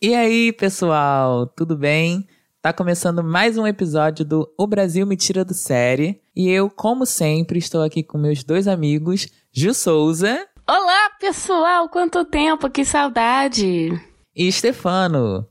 E aí, pessoal, tudo bem? Tá começando mais um episódio do O Brasil Me Tira do Série. E eu, como sempre, estou aqui com meus dois amigos, Ju Souza. Olá, pessoal! Quanto tempo, que saudade! E Stefano.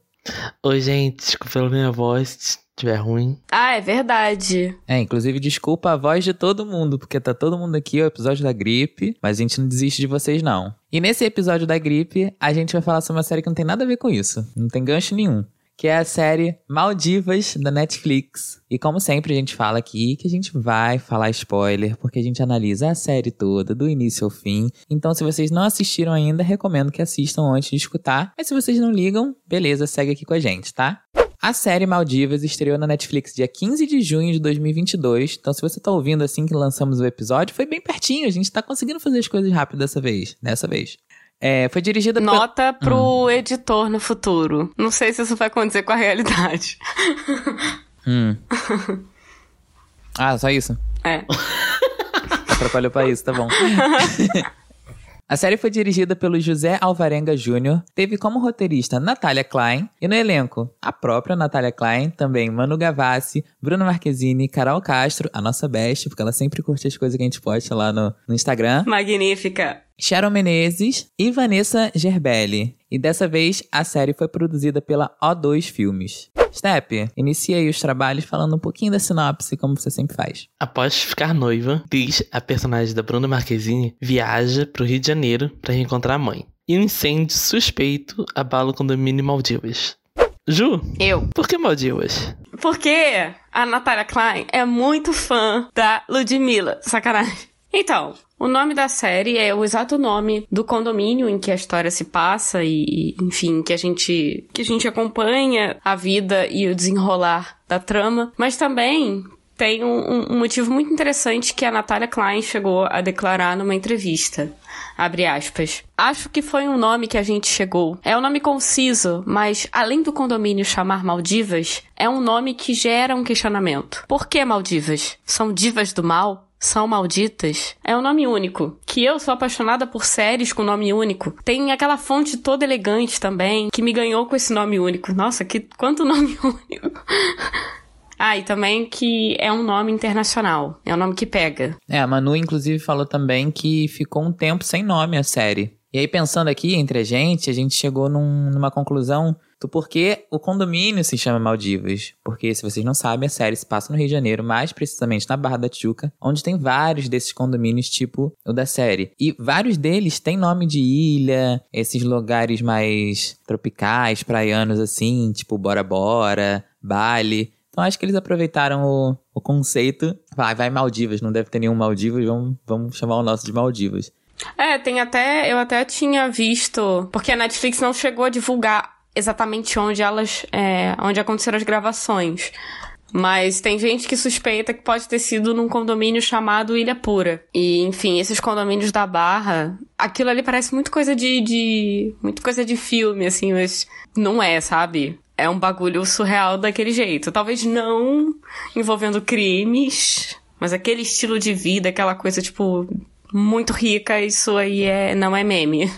Oi, gente, desculpa pela minha voz, se estiver ruim. Ah, é verdade. É, inclusive, desculpa a voz de todo mundo, porque tá todo mundo aqui, é o episódio da gripe, mas a gente não desiste de vocês, não. E nesse episódio da gripe, a gente vai falar sobre uma série que não tem nada a ver com isso. Não tem gancho nenhum que é a série Maldivas da Netflix. E como sempre a gente fala aqui que a gente vai falar spoiler, porque a gente analisa a série toda, do início ao fim. Então se vocês não assistiram ainda, recomendo que assistam antes de escutar. Mas se vocês não ligam, beleza, segue aqui com a gente, tá? A série Maldivas estreou na Netflix dia 15 de junho de 2022. Então, se você tá ouvindo assim que lançamos o episódio, foi bem pertinho. A gente tá conseguindo fazer as coisas rápido dessa vez. Dessa vez. É, foi dirigida Nota pro hum. editor no futuro. Não sei se isso vai acontecer com a realidade. Hum. ah, só isso? É. Atrapalhou pra isso, tá bom. A série foi dirigida pelo José Alvarenga Jr., teve como roteirista Natália Klein e no elenco a própria Natália Klein, também Manu Gavassi, Bruno Marquezine, Carol Castro, a nossa best, porque ela sempre curte as coisas que a gente posta lá no, no Instagram. Magnífica! Sharon Menezes e Vanessa Gerbelli. E dessa vez a série foi produzida pela O2 Filmes. Step, inicia aí os trabalhos falando um pouquinho da sinopse, como você sempre faz. Após ficar noiva, Liz, a personagem da Bruna Marquezine, viaja para o Rio de Janeiro para reencontrar a mãe. E um incêndio suspeito abala o condomínio Maldivas. Ju? Eu. Por que Maldivas? Porque a Natália Klein é muito fã da Ludmilla. Sacanagem. Então, o nome da série é o exato nome do condomínio em que a história se passa e, enfim, que a gente que a gente acompanha a vida e o desenrolar da trama, mas também tem um, um motivo muito interessante que a Natália Klein chegou a declarar numa entrevista. Abre aspas. Acho que foi um nome que a gente chegou. É um nome conciso, mas além do condomínio chamar Maldivas, é um nome que gera um questionamento. Por que Maldivas? São divas do mal? São Malditas é um nome único. Que eu sou apaixonada por séries com nome único. Tem aquela fonte toda elegante também, que me ganhou com esse nome único. Nossa, que quanto nome único. Ah, e também que é um nome internacional. É um nome que pega. É, a Manu, inclusive, falou também que ficou um tempo sem nome a série. E aí, pensando aqui entre a gente, a gente chegou num, numa conclusão do porquê o condomínio se chama Maldivas. Porque, se vocês não sabem, a série se passa no Rio de Janeiro, mais precisamente na Barra da Tijuca, onde tem vários desses condomínios, tipo o da série. E vários deles têm nome de ilha, esses lugares mais tropicais, praianos assim, tipo Bora Bora, Bali. Então acho que eles aproveitaram o, o conceito. Vai, vai Maldivas, não deve ter nenhum Maldivas, vamos, vamos chamar o nosso de Maldivas. É, tem até. Eu até tinha visto. Porque a Netflix não chegou a divulgar exatamente onde elas. É, onde aconteceram as gravações. Mas tem gente que suspeita que pode ter sido num condomínio chamado Ilha Pura. E, enfim, esses condomínios da Barra, aquilo ali parece muito coisa de. de muito coisa de filme, assim, mas não é, sabe? É um bagulho surreal daquele jeito. Talvez não envolvendo crimes, mas aquele estilo de vida, aquela coisa, tipo, muito rica, isso aí é, não é meme.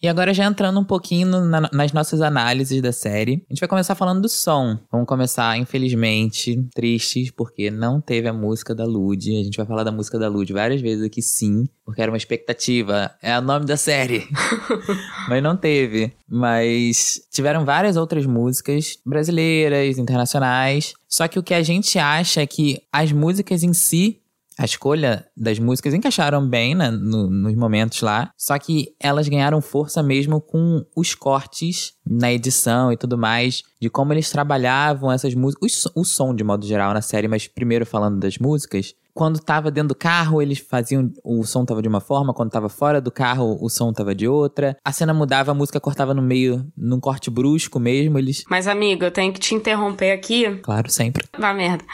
E agora já entrando um pouquinho na, nas nossas análises da série, a gente vai começar falando do som. Vamos começar, infelizmente, tristes, porque não teve a música da Lud. A gente vai falar da música da Lud várias vezes aqui, sim, porque era uma expectativa. É o nome da série. Mas não teve. Mas tiveram várias outras músicas brasileiras, internacionais. Só que o que a gente acha é que as músicas em si a escolha das músicas encaixaram bem né, no, nos momentos lá, só que elas ganharam força mesmo com os cortes na edição e tudo mais, de como eles trabalhavam essas músicas, o, o som de modo geral na série, mas primeiro falando das músicas, quando tava dentro do carro, eles faziam. O som tava de uma forma, quando tava fora do carro, o som tava de outra. A cena mudava, a música cortava no meio, num corte brusco mesmo. Eles. Mas, amigo, eu tenho que te interromper aqui. Claro, sempre. Vá merda.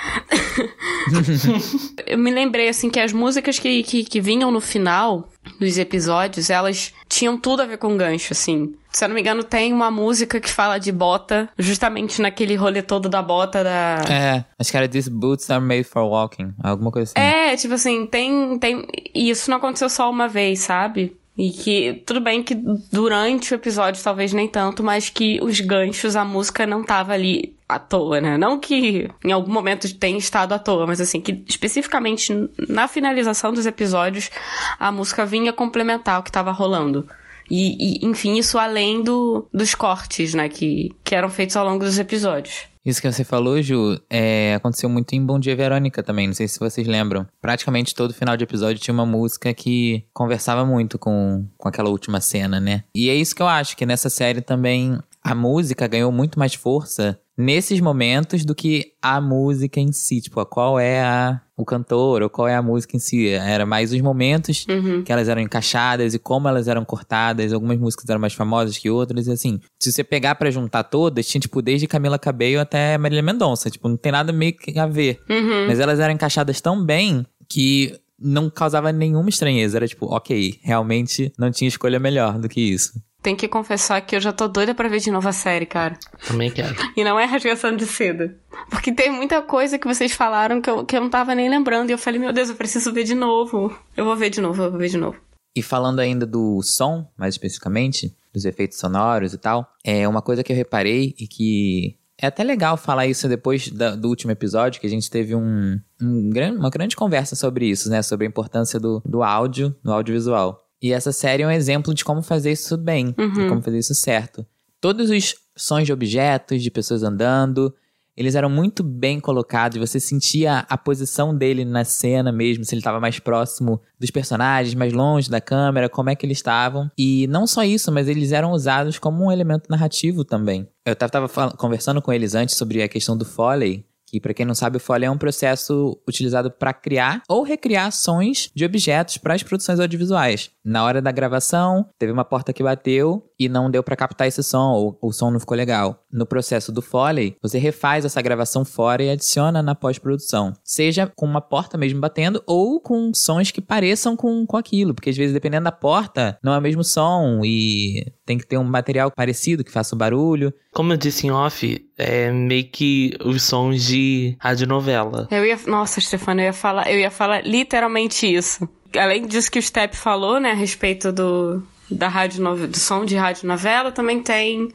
eu me lembrei, assim, que as músicas que, que, que vinham no final dos episódios, elas tinham tudo a ver com gancho, assim. Se eu não me engano, tem uma música que fala de bota, justamente naquele rolê todo da bota da. É, acho que era These Boots Are Made for Walking, alguma coisa assim. É, tipo assim, tem. tem... E isso não aconteceu só uma vez, sabe? E que, tudo bem que durante o episódio talvez nem tanto, mas que os ganchos, a música não tava ali à toa, né? Não que em algum momento tenha estado à toa, mas assim, que especificamente na finalização dos episódios, a música vinha complementar o que tava rolando. E, e, enfim, isso além do, dos cortes, né, que, que eram feitos ao longo dos episódios. Isso que você falou, Ju, é, aconteceu muito em Bom Dia Verônica também, não sei se vocês lembram. Praticamente todo final de episódio tinha uma música que conversava muito com, com aquela última cena, né? E é isso que eu acho, que nessa série também a música ganhou muito mais força nesses momentos do que a música em si, tipo, qual é a, o cantor ou qual é a música em si. Era mais os momentos Uhum. que elas eram encaixadas e como elas eram cortadas. Algumas músicas eram mais famosas que outras, e assim, se você pegar pra juntar todas, tinha, tipo, desde Camila Cabello até Marília Mendonça. Tipo, não tem nada meio que a ver. Uhum. Mas elas eram encaixadas tão bem que não causava nenhuma estranheza. Era tipo, ok, realmente não tinha escolha melhor do que isso. Tem que confessar que eu já tô doida pra ver de novo a série, cara. Também quero. E não é rasgação de seda. Porque tem muita coisa que vocês falaram que eu, que eu não tava nem lembrando. E eu falei, meu Deus, eu preciso ver de novo. Eu vou ver de novo, eu vou ver de novo. E falando ainda do som, mais especificamente, dos efeitos sonoros e tal, é uma coisa que eu reparei e que é até legal falar isso depois da- do último episódio, que a gente teve um, um uma grande conversa sobre isso, né? Sobre a importância do, do áudio, no audiovisual. E essa série é um exemplo de como fazer isso bem, de como fazer isso certo. Todos os sons de objetos, de pessoas andando, eles eram muito bem colocados. Você sentia a posição dele na cena mesmo, se ele estava mais próximo dos personagens, mais longe da câmera, como é que eles estavam. E não só isso, mas eles eram usados como um elemento narrativo também. Eu tava, tava fal- conversando com eles antes sobre a questão do Foley. Que, pra quem não sabe, o Foley é um processo utilizado para criar ou recriar sons de objetos para as produções audiovisuais. Na hora da gravação, teve uma porta que bateu e não deu para captar esse som, ou o som não ficou legal. No processo do Foley, você refaz essa gravação fora e adiciona na pós-produção. Seja com uma porta mesmo batendo ou com sons que pareçam com, com aquilo, porque às vezes, dependendo da porta, não é o mesmo som e tem que ter um material parecido que faça o barulho. Como eu disse em off, é meio que os sons de radionovela. Eu ia. Nossa, Stefano, eu ia falar, eu ia falar literalmente isso. Além disso que o Step falou, né, a respeito do. Da rádio do som de rádio novela, também tem.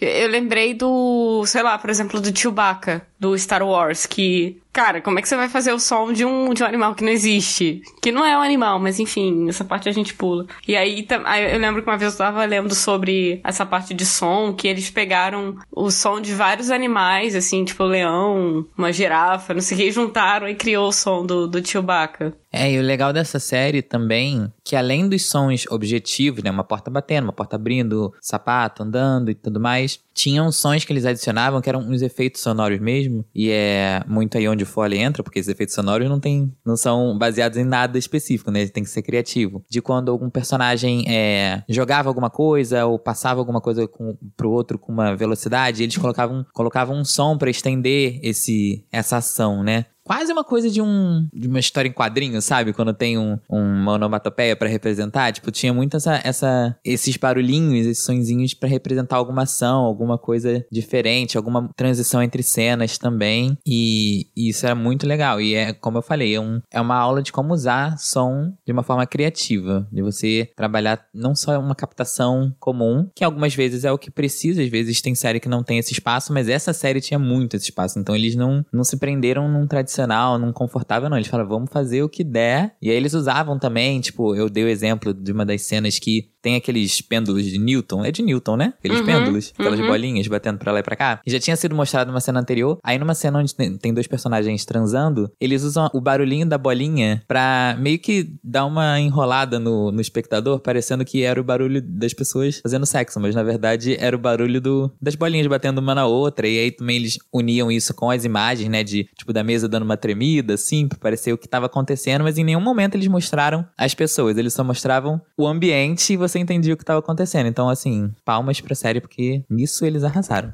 Eu lembrei do, sei lá, por exemplo, do Chewbacca, do Star Wars, que. Cara, como é que você vai fazer o som de um, de um animal que não existe? Que não é um animal, mas enfim, essa parte a gente pula. E aí, eu lembro que uma vez eu tava lendo sobre essa parte de som, que eles pegaram o som de vários animais, assim, tipo leão, uma girafa, não sei o que, juntaram e criou o som do, do Chewbacca. É, e o legal dessa série também, que além dos sons objetivos, né, uma porta batendo, uma porta abrindo, sapato andando e tudo mais, tinham sons que eles adicionavam que eram uns efeitos sonoros mesmo, e é muito aí onde o Foley entra, porque esses efeitos sonoros não tem, não são baseados em nada específico, né, tem que ser criativo. De quando algum personagem é, jogava alguma coisa ou passava alguma coisa com, pro outro com uma velocidade, eles colocavam, colocavam um som pra estender esse, essa ação, né? Quase uma coisa de um de uma história em quadrinho, sabe? Quando tem um, uma onomatopeia pra representar, tipo, tinha muito essa, essa esses barulhinhos, esses sonzinhos pra representar alguma ação, alguma coisa diferente, alguma transição entre cenas também. E, e isso era muito legal. E é, como eu falei, é, um, é uma aula de como usar som de uma forma criativa, de você trabalhar não só uma captação comum, que algumas vezes é o que precisa, às vezes tem série que não tem esse espaço, mas essa série tinha muito esse espaço. Então eles não, não se prenderam num tradicional, num confortável, não. Eles falaram, vamos fazer o que der. E aí eles usavam também, tipo, eu dei o exemplo de uma das cenas que tem aqueles pêndulos de Newton. É de Newton, né? Aqueles Uhum, pêndulos, aquelas uhum. bolinhas batendo pra lá e pra cá. E já tinha sido mostrado numa cena anterior. Aí numa cena onde tem dois personagens transando, eles usam o barulhinho da bolinha pra meio que dar uma enrolada no, no espectador, parecendo que era o barulho das pessoas fazendo sexo, mas na verdade era o barulho do, das bolinhas batendo uma na outra. E aí também eles uniam isso com as imagens, né? De tipo da mesa dando uma tremida, assim, pra parecer o que tava acontecendo, mas em nenhum momento eles mostraram as pessoas, eles só mostravam o ambiente e você entendia o que tava acontecendo. Então, assim, palmas pra série, porque nisso eles arrasaram.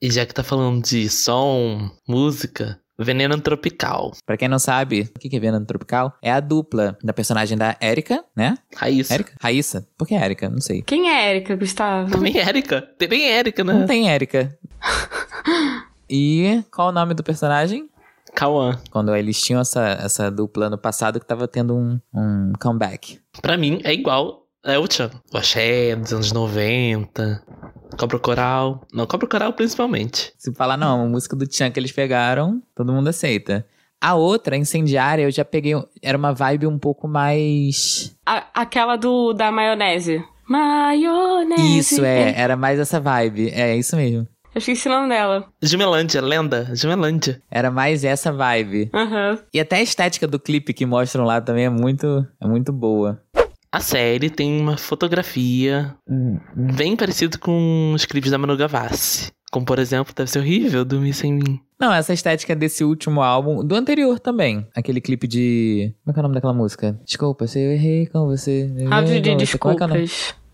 E já que tá falando de som, música, Veneno Tropical. Pra quem não sabe, o que é Veneno Tropical? É a dupla da personagem da Erika, né? Raíssa. Erika? Raíssa? Por que Erika? Não sei. Quem é Erika, Gustavo? Também Érica. Tem bem Érica, Não né? tem Erika. E qual o nome do personagem? Kawan. Quando eles tinham essa, essa dupla no passado que tava tendo um, um comeback. Pra mim, é igual é o Chan. O Axé dos anos 90. Cobra Coral. Não, Cobra Coral principalmente. Se falar, não, a música do Chan que eles pegaram, todo mundo aceita. A outra, Incendiária, eu já peguei. Era uma vibe um pouco mais. A- aquela do da maionese. Maionese. Isso, é. Era mais essa vibe. É, isso mesmo. Eu esqueci o nome dela. Jumelândia, lenda. Jumelândia. Era mais essa vibe. Aham. E até a estética do clipe que mostram lá também é muito, é muito boa. A série tem uma fotografia bem parecida com os clipes da Manu Gavassi. Como, por exemplo, Deve Ser Horrível, Dormir Sem Mim. Não, essa estética desse último álbum, do anterior também. Aquele clipe de. Como é que é o nome daquela música? Desculpa, se eu errei com você. Rádio de com você. Como é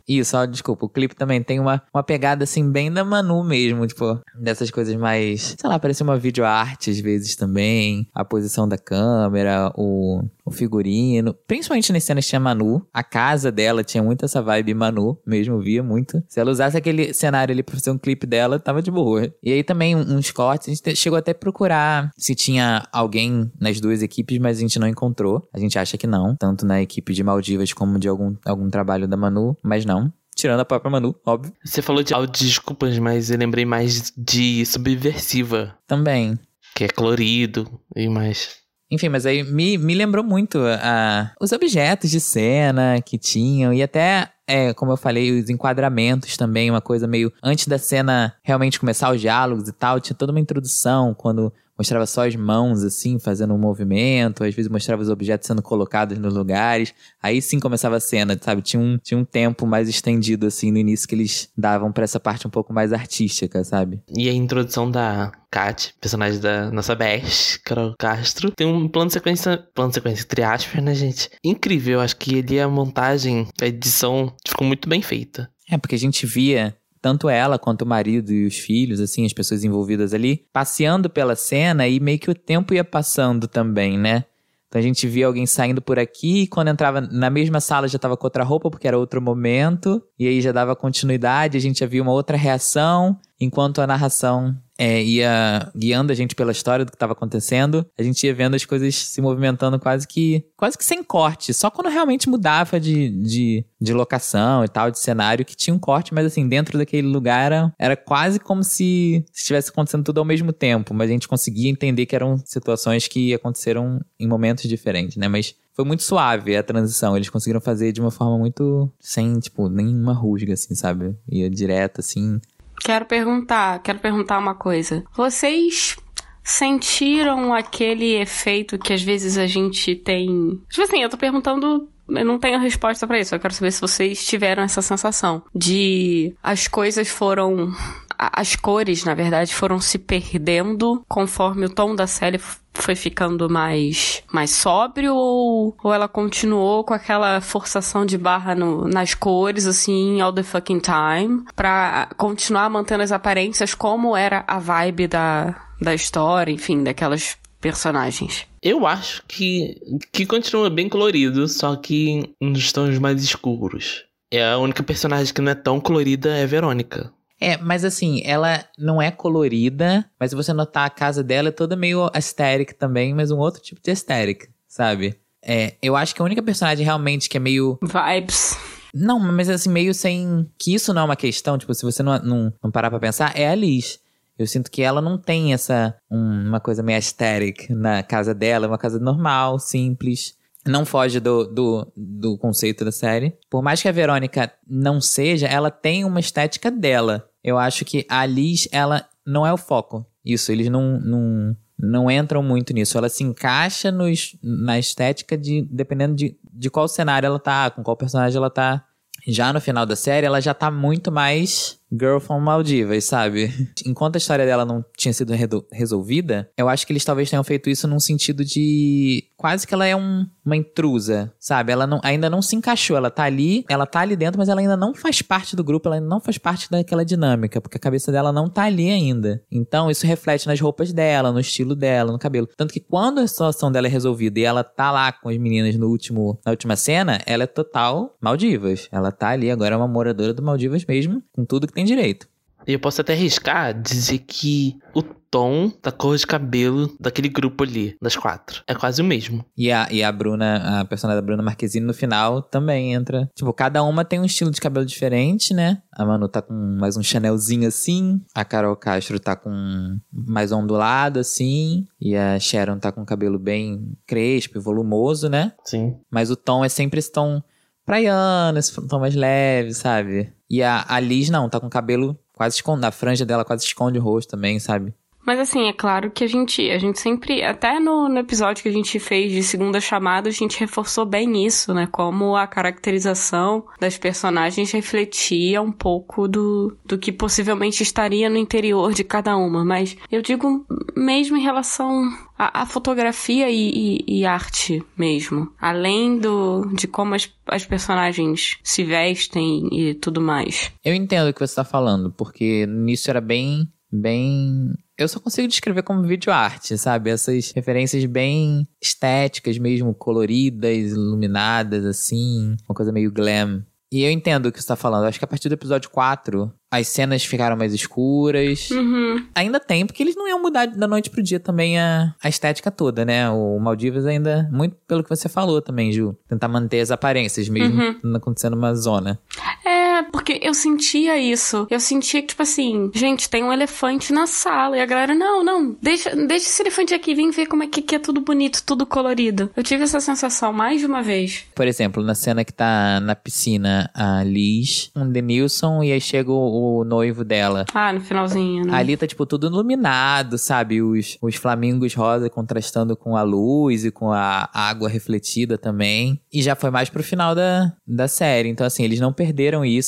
Isso, ó, desculpa. O clipe também tem uma, uma pegada assim, bem da Manu mesmo, tipo, dessas coisas mais. Sei lá, parece uma videoarte às vezes também. A posição da câmera, o, o figurino. Principalmente nas cenas tinha Manu. A casa dela tinha muito essa vibe Manu, mesmo, via muito. Se ela usasse aquele cenário ali pra fazer um clipe dela, tava de boa. E aí também uns cortes, a gente te- chegou até a procurar se tinha alguém nas duas equipes, mas a gente não encontrou. A gente acha que não, tanto na equipe de Maldivas como de algum, algum trabalho da Manu, mas não. Tirando a própria Manu, óbvio. Você falou de áudio, desculpas, mas eu lembrei mais de Subversiva, Também. que é colorido e mais. Enfim, mas aí me, me lembrou muito a, os objetos de cena que tinham e até, é, como eu falei, os enquadramentos também, uma coisa meio. Antes da cena realmente começar os diálogos e tal, tinha toda uma introdução quando mostrava só as mãos, assim, fazendo um movimento, às vezes mostrava os objetos sendo colocados nos lugares. Aí sim começava a cena, sabe? Tinha um, tinha um tempo mais estendido, assim, no início que eles davam pra essa parte um pouco mais artística, sabe? E a introdução da Kat, personagem da nossa Beth, Carol Castro, tem um plano de sequência, plano de sequência entre aspas, né, gente? Incrível, acho que ali a montagem, a edição ficou muito bem feita. É, porque a gente via tanto ela quanto o marido e os filhos, assim, as pessoas envolvidas ali, passeando pela cena e meio que o tempo ia passando também, né? Então a gente via alguém saindo por aqui e quando entrava na mesma sala já tava com outra roupa porque era outro momento, e aí já dava continuidade, a gente já via uma outra reação, enquanto a narração é, ia guiando a gente pela história do que estava acontecendo, a gente ia vendo as coisas se movimentando quase que quase que sem corte, só quando realmente mudava de, de, de locação e tal, de cenário, que tinha um corte, mas assim, dentro daquele lugar era, era quase como se estivesse acontecendo tudo ao mesmo tempo, mas a gente conseguia entender que eram situações que aconteceram em momentos diferentes, né? Mas foi muito suave a transição. Eles conseguiram fazer de uma forma muito. sem, tipo, nenhuma rusga, assim, sabe? Ia direto, assim. Quero perguntar, quero perguntar uma coisa. Vocês sentiram aquele efeito que às vezes a gente tem. Tipo assim, eu tô perguntando. Eu não tenho resposta pra isso. Eu quero saber se vocês tiveram essa sensação de as coisas foram. As cores, na verdade, foram se perdendo conforme o tom da série foi ficando mais, mais sóbrio ou, ou ela continuou com aquela forçação de barra no- nas cores, assim, all the fucking time, pra continuar mantendo as aparências como era a vibe da, da história, enfim, daquelas personagens. Eu acho que, que continua bem colorido, só que nos tons mais escuros. É a única personagem que não é tão colorida é a Verônica. É, mas assim, ela não é colorida, mas se você notar a casa dela é toda meio aesthetic também, mas um outro tipo de aesthetic, sabe? É, eu acho que a única personagem realmente que é meio Vibes. Não, mas assim, meio sem. Que isso não é uma questão, tipo, se você não, não, não parar pra pensar, é a Liz. Eu sinto que ela não tem essa. um- uma coisa meio aesthetic na casa dela, é uma casa normal, simples. Não foge do, do, do conceito da série. Por mais que a Verônica não seja, ela tem uma estética dela. Eu acho que a Liz, ela não é o foco. Isso, eles não, não, não entram muito nisso. Ela se encaixa nos, na estética de dependendo de, de qual cenário ela tá, com qual personagem ela tá. Já no final da série, ela já tá muito mais Girl from Maldivas, sabe? Enquanto a história dela não tinha sido resolvida, eu acho que eles talvez tenham feito isso num sentido de. Quase que ela é um- uma intrusa, sabe? Ela não- ainda não se encaixou. Ela tá ali, ela tá ali dentro, mas ela ainda não faz parte do grupo, ela ainda não faz parte daquela dinâmica, porque a cabeça dela não tá ali ainda. Então isso reflete nas roupas dela, no estilo dela, no cabelo. Tanto que quando a situação dela é resolvida e ela tá lá com as meninas no último, na última cena, ela é total Maldivas. Ela tá ali, agora é uma moradora do Maldivas mesmo, com tudo que tem direito. E eu posso até arriscar dizer que o tom da cor de cabelo daquele grupo ali, das quatro. É quase o mesmo. E a, e a Bruna, a personagem da Bruna Marquezine, no final também entra. Tipo, cada uma tem um estilo de cabelo diferente, né? A Manu tá com mais um Chanelzinho assim. A Carol Castro tá com mais ondulado assim. E a Sharon tá com o cabelo bem crespo e volumoso, né? Sim. Mas o tom é sempre esse tom praiano, esse tom mais leve, sabe? E a, a Liz não, tá com o cabelo quase esconde, a franja dela quase esconde o rosto também, sabe? Mas assim, é claro que a gente, a gente sempre, até no, no, episódio que a gente fez de segunda chamada, a gente reforçou bem isso, né? Como a caracterização das personagens refletia um pouco do, do que possivelmente estaria no interior de cada uma. Mas eu digo mesmo em relação à, à fotografia e, e, e, arte mesmo. Além do, de como as, as personagens se vestem e tudo mais. Eu entendo o que você tá falando, porque nisso era bem bem. Eu só consigo descrever como vídeo arte, sabe? Essas referências bem estéticas mesmo, coloridas, iluminadas, assim. Uma coisa meio glam. E eu entendo o que você tá falando. Acho que a partir do episódio 4, as cenas ficaram mais escuras. Uhum. Ainda tem, porque eles não iam mudar da noite pro dia também a, a estética toda, né? O Maldivas ainda, muito pelo que você falou também, Ju. Tentar manter as aparências, mesmo uhum. acontecendo uma zona. É, porque eu sentia isso. Eu sentia que, tipo assim, gente, tem um elefante na sala. E a galera, não, não, deixa, deixa esse elefante aqui, vem ver como é que, que é tudo bonito, tudo colorido. Eu tive essa sensação mais de uma vez. Por exemplo, na cena que tá na piscina a Liz, um Denilson, e aí chega o o noivo dela. Ah, no finalzinho, né? Ali tá, tipo, tudo iluminado, sabe? Os, os flamingos rosa contrastando com a luz e com a água refletida também. E já foi mais pro final da, da série. Então, assim, eles não perderam isso.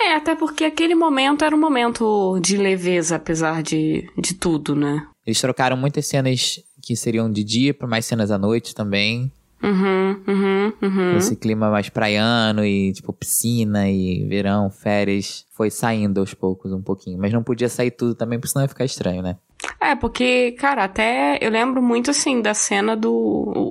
É, até porque aquele momento era um momento de leveza, apesar de, de tudo, né? Eles trocaram muitas cenas que seriam de dia por mais cenas à noite também. Uhum, uhum, uhum. Esse clima mais praiano e, tipo, piscina e verão, férias, foi saindo aos poucos um pouquinho. Mas não podia sair tudo também, porque senão ia ficar estranho, né? É, porque, cara, até eu lembro muito assim da cena do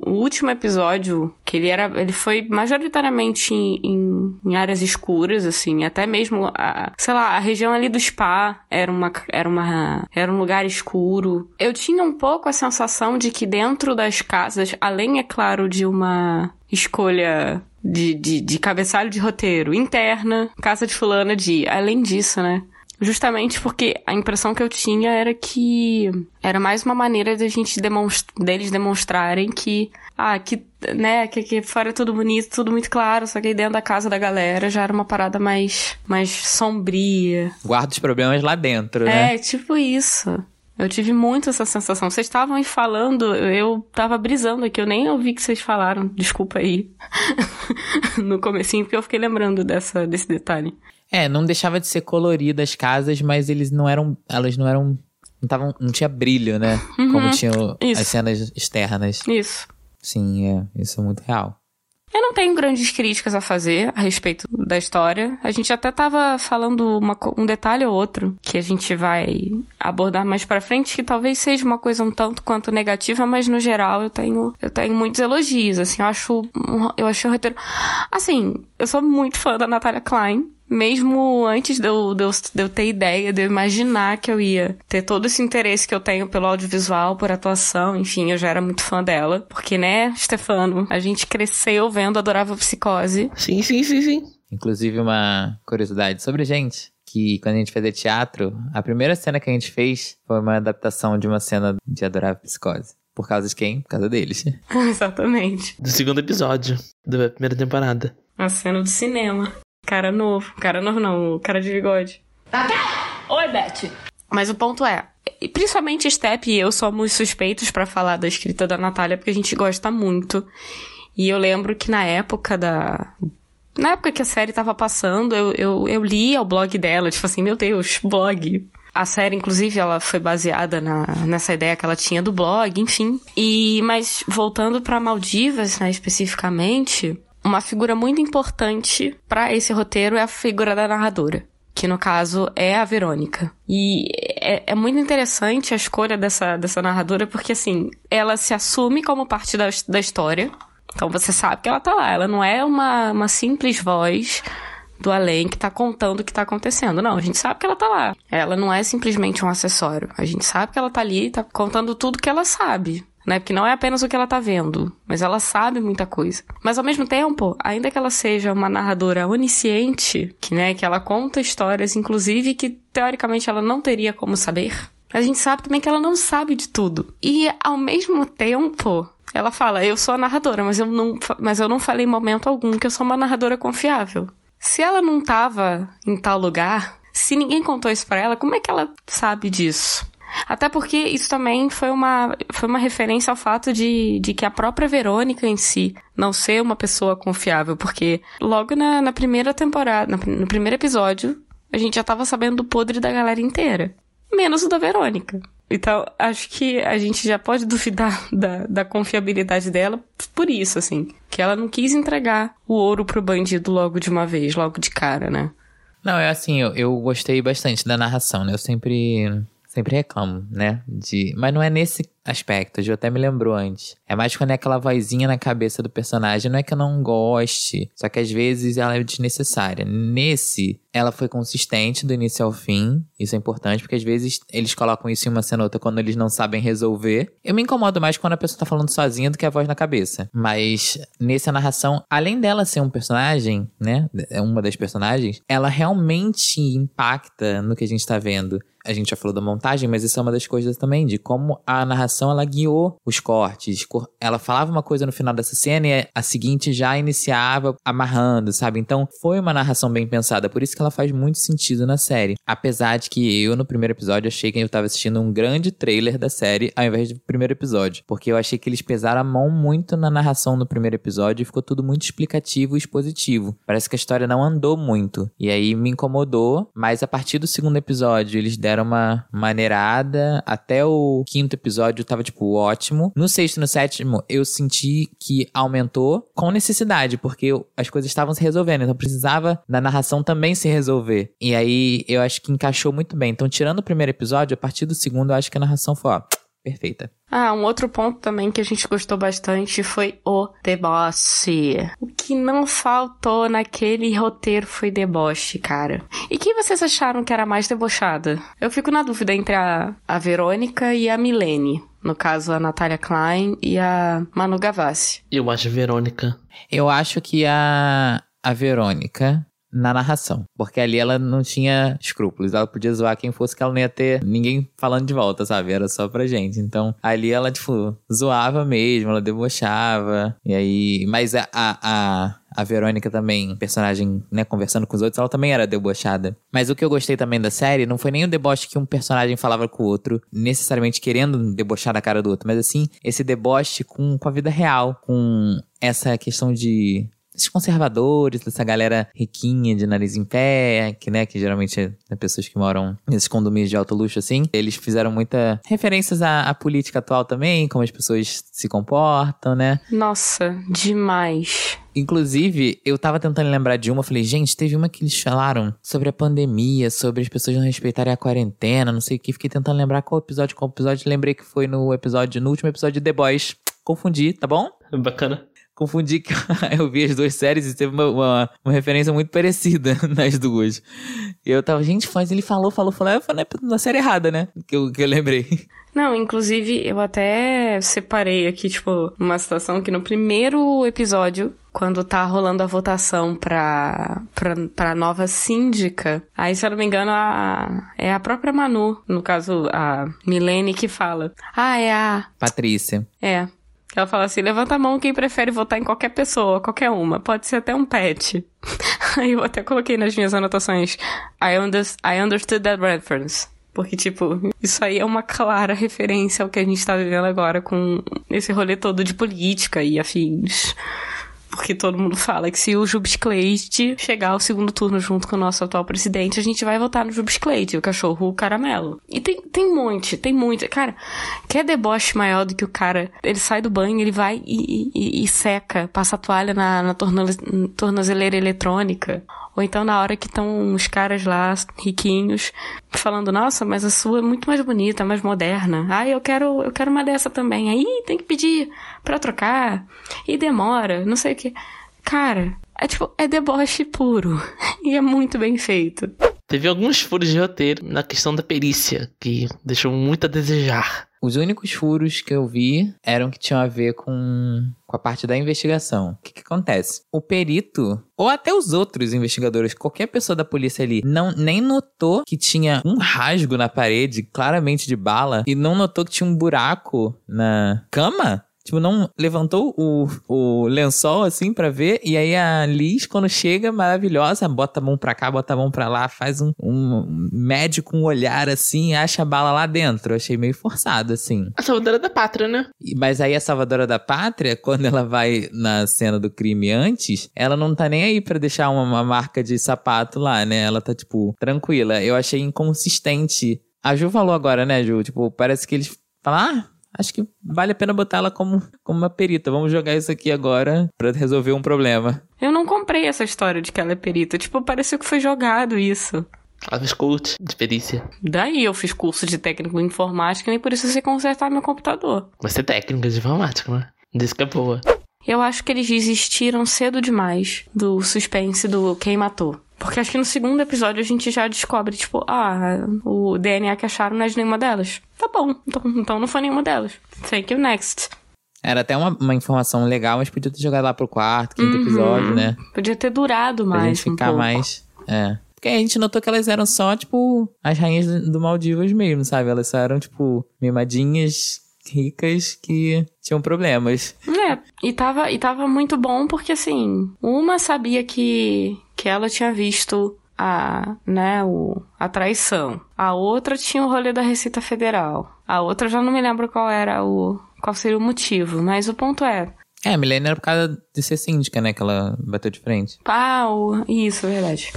o último episódio, que ele era. Ele foi majoritariamente em, em, em, áreas escuras, assim, até mesmo a, sei lá, a região ali do spa era uma, era uma. Era um lugar escuro. Eu tinha um pouco a sensação de que dentro das casas, além, é claro, de uma escolha de, de, de cabeçalho de roteiro interna, casa de fulana de. Além disso, né? Justamente porque a impressão que eu tinha era que era mais uma maneira de a gente demonstrar, deles demonstrarem que, ah, que, né, que aqui fora é tudo bonito, tudo muito claro, só que aí dentro da casa da galera já era uma parada mais, mais sombria. Guarda os problemas lá dentro, né? É, tipo isso. Eu tive muito essa sensação. Vocês estavam aí falando, eu tava brisando aqui, eu nem ouvi que vocês falaram. Desculpa aí. no comecinho, porque eu fiquei lembrando dessa, desse detalhe. É, não deixava de ser colorida as casas, mas eles não eram. Elas não eram. Não, tavam, não tinha brilho, né? Uhum, Como tinham as cenas externas. Isso. Sim, é. Isso é muito real. Eu não tenho grandes críticas a fazer a respeito da história. A gente até tava falando uma, um detalhe ou outro que a gente vai abordar mais para frente, que talvez seja uma coisa um tanto quanto negativa, mas no geral eu tenho eu tenho muitos elogios, assim, eu acho eu achei o roteiro assim, eu sou muito fã da Natalia Klein, mesmo antes de eu, de, eu, de eu ter ideia, de eu imaginar que eu ia ter todo esse interesse que eu tenho pelo audiovisual, por atuação, enfim, eu já era muito fã dela. Porque, né, Stefano, a gente cresceu vendo Adorável Psicose. Sim, sim, sim, sim. Inclusive, uma curiosidade sobre a gente. Que quando a gente fazia teatro, a primeira cena que a gente fez foi uma adaptação de uma cena de Adorável Psicose. Por causa de quem? Por causa deles. Exatamente. Do segundo episódio da primeira temporada. A cena do cinema. Cara novo. Cara novo não, cara de bigode. Oi, Beth. Mas o ponto é, principalmente Step e eu somos suspeitos para falar da escrita da Natália, porque a gente gosta muito. E eu lembro que na época da. Na época que a série tava passando, eu, eu, eu lia o blog dela, tipo assim, meu Deus, blog. A série, inclusive, ela foi baseada na, nessa ideia que ela tinha do blog, enfim. E, mas voltando para Maldivas, né, especificamente, uma figura muito importante para esse roteiro é a figura da narradora que no caso é a Verônica. E é, é, muito interessante a escolha dessa, dessa narradora, porque assim, ela se assume como parte da, da história. Então você sabe que ela tá lá. Ela não é uma, uma simples voz do além que tá contando o que tá acontecendo. Não, a gente sabe que ela tá lá. Ela não é simplesmente um acessório. A gente sabe que ela tá ali tá contando tudo que ela sabe. Né? Porque não é apenas o que ela tá vendo, mas ela sabe muita coisa. Mas ao mesmo tempo, ainda que ela seja uma narradora onisciente, que, né, que ela conta histórias, inclusive, que teoricamente ela não teria como saber, a gente sabe também que ela não sabe de tudo. E ao mesmo tempo, ela fala: Eu sou a narradora, mas eu não, mas eu não falei em momento algum que eu sou uma narradora confiável. Se ela não tava em tal lugar, se ninguém contou isso para ela, como é que ela sabe disso? Até porque isso também foi uma, foi uma referência ao fato de, de que a própria Verônica em si não ser uma pessoa confiável, porque logo na, na primeira temporada, no primeiro episódio, a gente já tava sabendo do podre da galera inteira. Menos o da Verônica. Então, acho que a gente já pode duvidar da, da confiabilidade dela por isso, assim. Que ela não quis entregar o ouro pro bandido logo de uma vez, logo de cara, né? Não, é assim, eu, eu gostei bastante da narração, né? Eu sempre sempre reclamo, né? De, mas não é nesse aspecto, eu até me lembrou antes. É mais quando é aquela vozinha na cabeça do personagem, não é que eu não goste, só que às vezes ela é desnecessária. Nesse, ela foi consistente do início ao fim, isso é importante, porque às vezes eles colocam isso em uma cena ou outra quando eles não sabem resolver. Eu me incomodo mais quando a pessoa tá falando sozinha do que a voz na cabeça. Mas nessa narração, além dela ser um personagem, né, é uma das personagens, ela realmente impacta no que a gente tá vendo a gente já falou da montagem, mas isso é uma das coisas também, de como a narração ela guiou os cortes. Ela falava uma coisa no final dessa cena e a seguinte já iniciava amarrando, sabe? Então foi uma narração bem pensada, por isso que ela faz muito sentido na série. Apesar de que eu, no primeiro episódio, achei que eu tava assistindo um grande trailer da série ao invés do primeiro episódio. Porque eu achei que eles pesaram a mão muito na narração no primeiro episódio e ficou tudo muito explicativo e expositivo. Parece que a história não andou muito. E aí me incomodou, mas a partir do segundo episódio eles deram deram uma maneirada. Até o quinto episódio tava, tipo, ótimo. No sexto e no sétimo, eu senti que aumentou com necessidade, porque as coisas estavam se resolvendo. Então precisava da narração também se resolver. E aí eu acho que encaixou muito bem. Então, tirando o primeiro episódio, a partir do segundo, eu acho que a narração foi, ó perfeita. Ah, um outro ponto também que a gente gostou bastante foi o deboche. O que não faltou naquele roteiro foi deboche, cara. E quem vocês acharam que era mais debochada? Eu fico na dúvida entre a, a Verônica e a Milene. No caso, a Natália Klein e a Manu Gavassi. Eu acho a Verônica. Eu acho que a, a Verônica na narração. Porque ali ela não tinha escrúpulos. Ela podia zoar quem fosse que ela não ia ter ninguém falando de volta, sabe? Era só pra gente. Então, ali ela, tipo, zoava mesmo, ela debochava. E aí. Mas a, a, a Verônica também, personagem, né, conversando com os outros, ela também era debochada. Mas o que eu gostei também da série não foi nem o deboche que um personagem falava com o outro, necessariamente querendo debochar da cara do outro, mas assim, esse deboche com, com a vida real, com essa questão de esses conservadores, dessa galera riquinha de nariz em pé, que, né, que geralmente é pessoas que moram nesses condomínios de alto luxo, assim. Eles fizeram muita referências à, à política atual também, como as pessoas se comportam, né? Nossa, demais. Inclusive, eu tava tentando lembrar de uma, falei, gente, teve uma que eles falaram sobre a pandemia, sobre as pessoas não respeitarem a quarentena, não sei o que. Fiquei tentando lembrar qual episódio, qual episódio. Lembrei que foi no episódio, no último episódio de The Boys. Confundi, tá bom? Bacana confundi que eu vi as duas séries e teve uma, uma, uma, referência muito parecida nas duas. E eu tava, gente, mas ele falou, falou, falou, eu falei na série errada, né? Que eu, que eu lembrei. Não, inclusive eu até separei aqui, tipo, uma situação que no primeiro episódio, quando tá rolando a votação pra, pra, pra nova síndica, aí, se eu não me engano, a, é a própria Manu, no caso, a Milene, que fala. Ah, é a. Patrícia. É. Ela fala assim: levanta a mão quem prefere votar em qualquer pessoa, qualquer uma. Pode ser até um pet. Aí eu até coloquei nas minhas anotações: I, under I understood that reference. Porque, tipo, isso aí é uma clara referência ao que a gente tá vivendo agora com esse rolê todo de política e afins. Porque todo mundo fala que se o Jubsclade chegar ao segundo turno junto com o nosso atual presidente, a gente vai votar no Jubsclade, o cachorro o caramelo. E tem, tem um monte, tem muito. Cara, quer deboche maior do que o cara? Ele sai do banho, ele vai e, e, e seca, passa a toalha na, na tornozeleira eletrônica. Ou então na hora que estão os caras lá, riquinhos, falando, nossa, mas a sua é muito mais bonita, mais moderna. Ah, eu quero, eu quero uma dessa também. Aí tem que pedir para trocar. E demora, não sei o que. Cara, é tipo, é deboche puro. E é muito bem feito. Teve alguns furos de roteiro na questão da perícia, que deixou muito a desejar. Os únicos furos que eu vi eram que tinham a ver com, com a parte da investigação. O que, que acontece? O perito, ou até os outros investigadores, qualquer pessoa da polícia ali, não nem notou que tinha um rasgo na parede, claramente de bala, e não notou que tinha um buraco na cama. Tipo, não levantou o, o lençol assim pra ver. E aí a Liz, quando chega, maravilhosa, bota a mão pra cá, bota a mão pra lá, faz um, um médico um olhar assim, acha a bala lá dentro. Eu achei meio forçado, assim. A salvadora da pátria, né? Mas aí a salvadora da pátria, quando ela vai na cena do crime antes, ela não tá nem aí pra deixar uma, uma marca de sapato lá, né? Ela tá, tipo, tranquila. Eu achei inconsistente. A Ju falou agora, né, Ju? Tipo, parece que eles falam, ah, acho que vale a pena botar ela como, como uma perita. Vamos jogar isso aqui agora pra resolver um problema. Eu não comprei essa história de que ela é perita. Tipo, pareceu que foi jogado isso. Ela fez coach de perícia. Daí eu fiz curso de técnico em informática e nem por isso eu sei consertar meu computador. Vai ser técnica de informática, né? Diz que é boa. Eu acho que eles desistiram cedo demais do suspense do quem matou. Porque acho que no segundo episódio a gente já descobre, tipo, ah, o DNA que acharam não é de nenhuma delas. Tá bom, então, então não foi nenhuma delas. Thank you, next. Era até uma, uma informação legal, mas podia ter jogado lá pro quarto, quinto Uhum. episódio, né? Podia ter durado Pra mais. gente um ficar pouco. mais. É. Porque a gente notou que elas eram só, tipo, as rainhas do do Maldivas mesmo, sabe? Elas só eram, tipo, mimadinhas ricas que tinham problemas. É, e tava, e tava muito bom porque, assim, uma sabia que, que ela tinha visto a, né, o, a traição. A outra tinha o rolê da Receita Federal. A outra já não me lembro qual era o, qual seria o motivo, mas o ponto é, É, a Milene era por causa de ser síndica, né? Que ela bateu de frente. ah, o, isso, é verdade.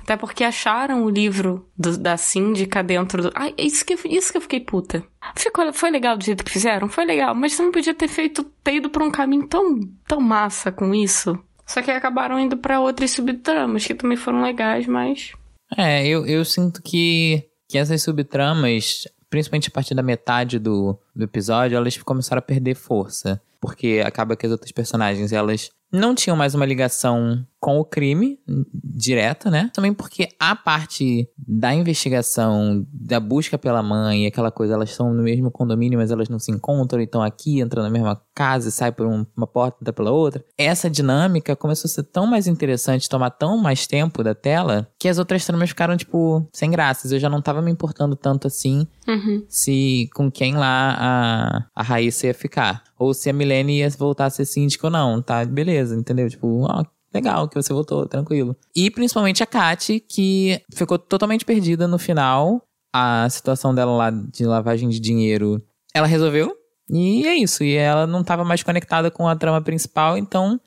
Até porque acharam o livro do- da síndica dentro do. Ai, isso que, isso que eu fiquei puta. Ficou, foi legal do jeito que fizeram? Foi legal, mas você não podia ter feito, ter ido pra um caminho tão, tão massa com isso. Só que acabaram indo pra outras subtramas que também foram legais, mas. É, eu, eu sinto que, que essas subtramas, principalmente a partir da metade do, do episódio, elas começaram a perder força. Porque acaba que as outras personagens, elas não tinham mais uma ligação com o crime hum, direta, né? Também porque a parte da investigação, da busca pela mãe, aquela coisa, elas estão no mesmo condomínio, mas elas não se encontram, então aqui entra na mesma casa e sai por um- uma porta, entra pela outra. Essa dinâmica começou a ser tão mais interessante, tomar tão mais tempo da tela, que as outras tramas ficaram, tipo, sem graças. Eu já não tava me importando tanto assim Uhum. se com quem lá a, a Raíssa ia ficar. Ou se a Milene ia voltar a ser síndica ou não, tá? Beleza, entendeu? Tipo, ó, legal que você voltou, tranquilo. E principalmente a Kate, que ficou totalmente perdida no final. A situação dela lá de lavagem de dinheiro, ela resolveu. E é isso. E ela não tava mais conectada com a trama principal, então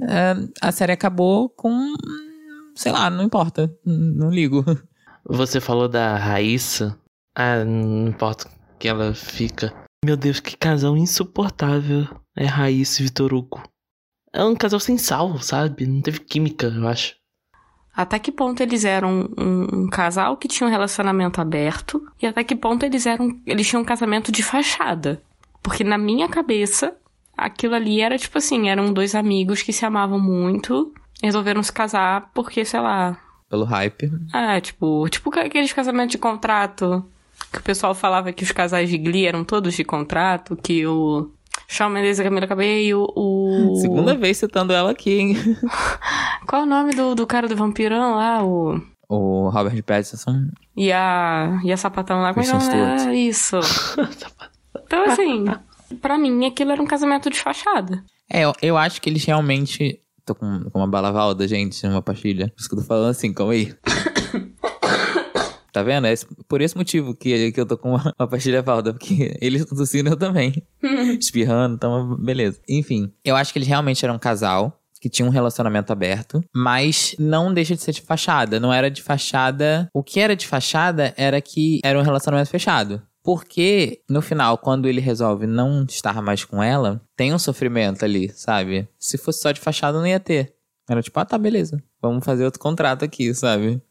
é, a série acabou com. Sei lá, não importa. Não ligo. Você falou da Raíssa. Ah, não importa que ela fica. Meu Deus, que casal insuportável. É Raíssa e Vitor Hugo. É um casal sem sal, sabe? Não teve química, eu acho. Até que ponto eles eram um, um casal que tinha um relacionamento aberto e até que ponto eles eram eles tinham um casamento de fachada. Porque na minha cabeça, aquilo ali era tipo assim, eram dois amigos que se amavam muito, resolveram se casar porque, sei lá, Pelo hype. é, tipo, tipo aqueles casamentos de contrato que o pessoal falava que os casais de Glee eram todos de contrato, que o Shawn Mendes e Camila Cabello, o... Segunda vez citando ela aqui, hein? Qual é o nome do, do cara do vampirão lá, o... O Robert Pattinson. E a, e a sapatão lá, como é que é? Stewart. Ah, Isso. Então, assim, pra mim aquilo era um casamento de fachada. É, eu, eu acho que eles realmente. Tô com, com uma bala valda, gente, uma pastilha. Por isso que eu tô falando assim, calma aí. Tá vendo? É por esse motivo que, que eu tô com uma, uma pastilha valda, porque eles estão tossindo eu também. Espirrando, então beleza. Enfim, eu acho que eles realmente eram um casal que tinha um relacionamento aberto, mas não deixa de ser de fachada. Não era de fachada. O que era de fachada era que era um relacionamento fechado. Porque, no final, quando ele resolve não estar mais com ela, tem um sofrimento ali, sabe? Se fosse só de fachada, não ia ter. Era tipo, ah, tá, beleza. Vamos fazer outro contrato aqui, sabe?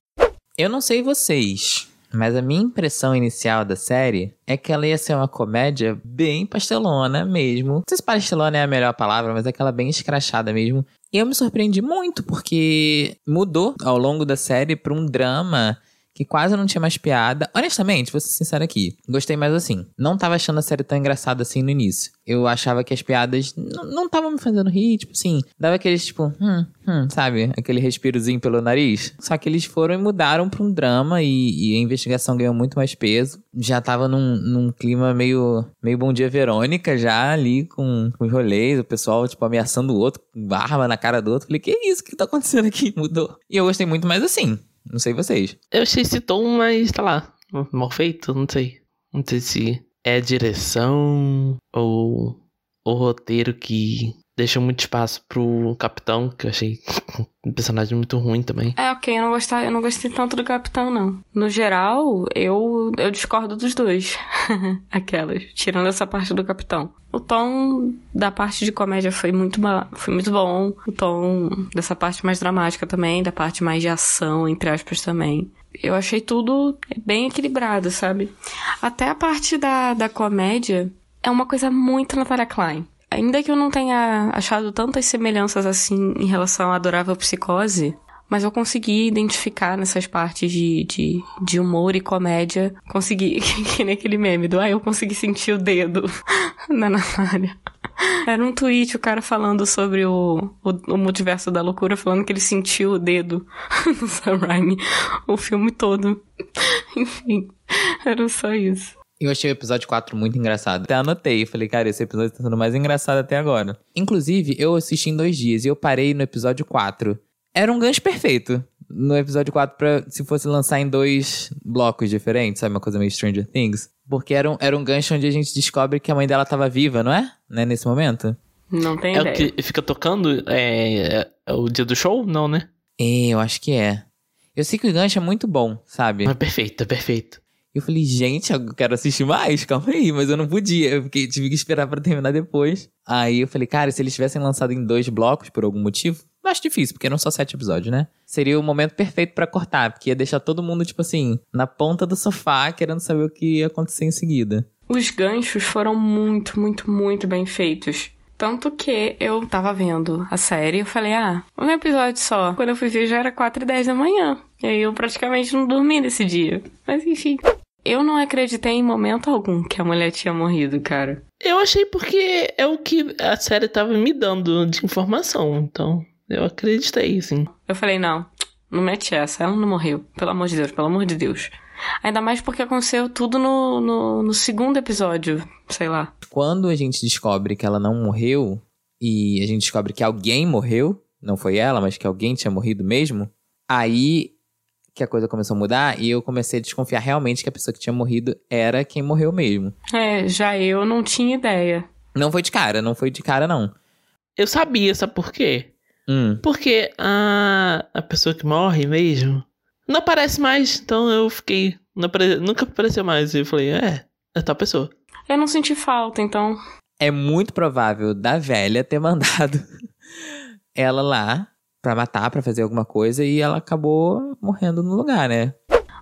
Eu não sei vocês, mas a minha impressão inicial da série é que ela ia ser uma comédia bem pastelona mesmo. Não sei se pastelona é a melhor palavra, mas aquela bem escrachada mesmo. Eu me surpreendi muito, porque mudou ao longo da série pra um drama que quase não tinha mais piada. Honestamente, vou ser sincero aqui, gostei mais assim. Não tava achando a série tão engraçada assim no início. Eu achava que as piadas não estavam me fazendo rir, tipo assim, dava aquele tipo, hum, hum, sabe? Aquele respirozinho pelo nariz. Só que eles foram e mudaram pra um drama e, e a investigação ganhou muito mais peso. Já tava num, num clima meio, meio Bom Dia Verônica, já ali com, com os rolês, o pessoal, tipo, ameaçando o outro, arma na cara do outro. Falei, que isso? O que tá acontecendo aqui? Mudou. E eu gostei muito mais assim. Não sei vocês. Eu achei esse tom mais, tá lá, mal feito, não sei. Não sei se é direção ou o roteiro que deixa muito espaço pro capitão, que eu achei um personagem muito ruim também. É, ok, eu não, gostei, eu não gostei tanto do capitão, não. No geral, eu, eu discordo dos dois. Aquelas, tirando essa parte do capitão. O tom da parte de comédia foi muito, foi muito bom. O tom dessa parte mais dramática também, da parte mais de ação, entre aspas, também. Eu achei tudo bem equilibrado, sabe? Até a parte da, da comédia é uma coisa muito Natalia Klein ainda que eu não tenha achado tantas semelhanças assim em relação à Adorável Psicose, mas eu consegui identificar nessas partes de, de, de humor e comédia. Consegui, que nem aquele meme do, ah, eu consegui sentir o dedo na Natália. Era um tweet, o cara falando sobre o, o, o, multiverso da loucura, falando que ele sentiu o dedo no Sam Raimi, o filme todo. Enfim, era só isso. Eu achei o episódio 4 muito engraçado. Até anotei. Falei, cara, esse episódio tá sendo mais engraçado até agora. Inclusive, eu assisti em dois dias e eu parei no episódio 4. Era um gancho perfeito. No episódio 4, pra, se fosse lançar em dois blocos diferentes, sabe? Uma coisa meio Stranger Things. Porque era um, era um gancho onde a gente descobre que a mãe dela tava viva, não é? Né, nesse momento? Não tem é ideia. É o que fica tocando? É, é, o dia do show? Não, né? É, eu acho que é. Eu sei que o gancho é muito bom, sabe? É perfeito, é perfeito. Eu falei, gente, eu quero assistir mais, calma aí, mas eu não podia, fiquei, tive que esperar para terminar depois. Aí eu falei, cara, se eles tivessem lançado em dois blocos por algum motivo, acho difícil, porque eram só sete episódios, né? Seria o momento perfeito para cortar, porque ia deixar todo mundo, tipo assim, na ponta do sofá, querendo saber o que ia acontecer em seguida. Os ganchos foram muito, muito, muito bem feitos. Tanto que eu tava vendo a série e falei, ah, um episódio só. Quando eu fui ver já era 4 e 10 da manhã. E aí eu praticamente não dormi nesse dia. Mas enfim. Eu não acreditei em momento algum que a mulher tinha morrido, cara. Eu achei porque é o que a série tava me dando de informação, então eu acreditei, sim. Eu falei, não, não mete essa, ela não morreu. Pelo amor de Deus, pelo amor de Deus. Ainda mais porque aconteceu tudo no, no, no segundo episódio, sei lá. Quando a gente descobre que ela não morreu, e a gente descobre que alguém morreu, não foi ela, mas que alguém tinha morrido mesmo, aí que a coisa começou a mudar e eu comecei a desconfiar realmente que a pessoa que tinha morrido era quem morreu mesmo. É, já eu não tinha ideia. Não foi de cara, não foi de cara, não. Eu sabia, sabe por quê? Hum. Porque a, a pessoa que morre mesmo não aparece mais, então eu fiquei. Apare, nunca apareceu mais. E eu falei, é, é tal pessoa. Eu não senti falta, então. É muito provável da velha ter mandado ela lá para matar, para fazer alguma coisa e ela acabou morrendo no lugar, né?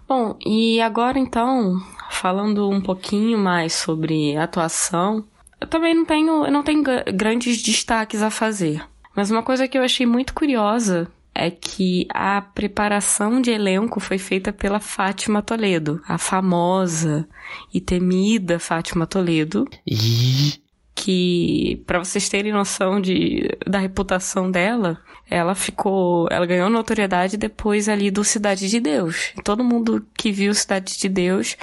Bom, e agora então, falando um pouquinho mais sobre atuação, eu também não tenho, eu não tenho grandes destaques a fazer. Mas uma coisa que eu achei muito curiosa é que a preparação de elenco foi feita pela Fátima Toledo, a famosa e temida Fátima Toledo. E que para vocês terem noção de da reputação dela, ela ficou, ela ganhou notoriedade depois ali do Cidade de Deus. Todo mundo que viu Cidade de Deus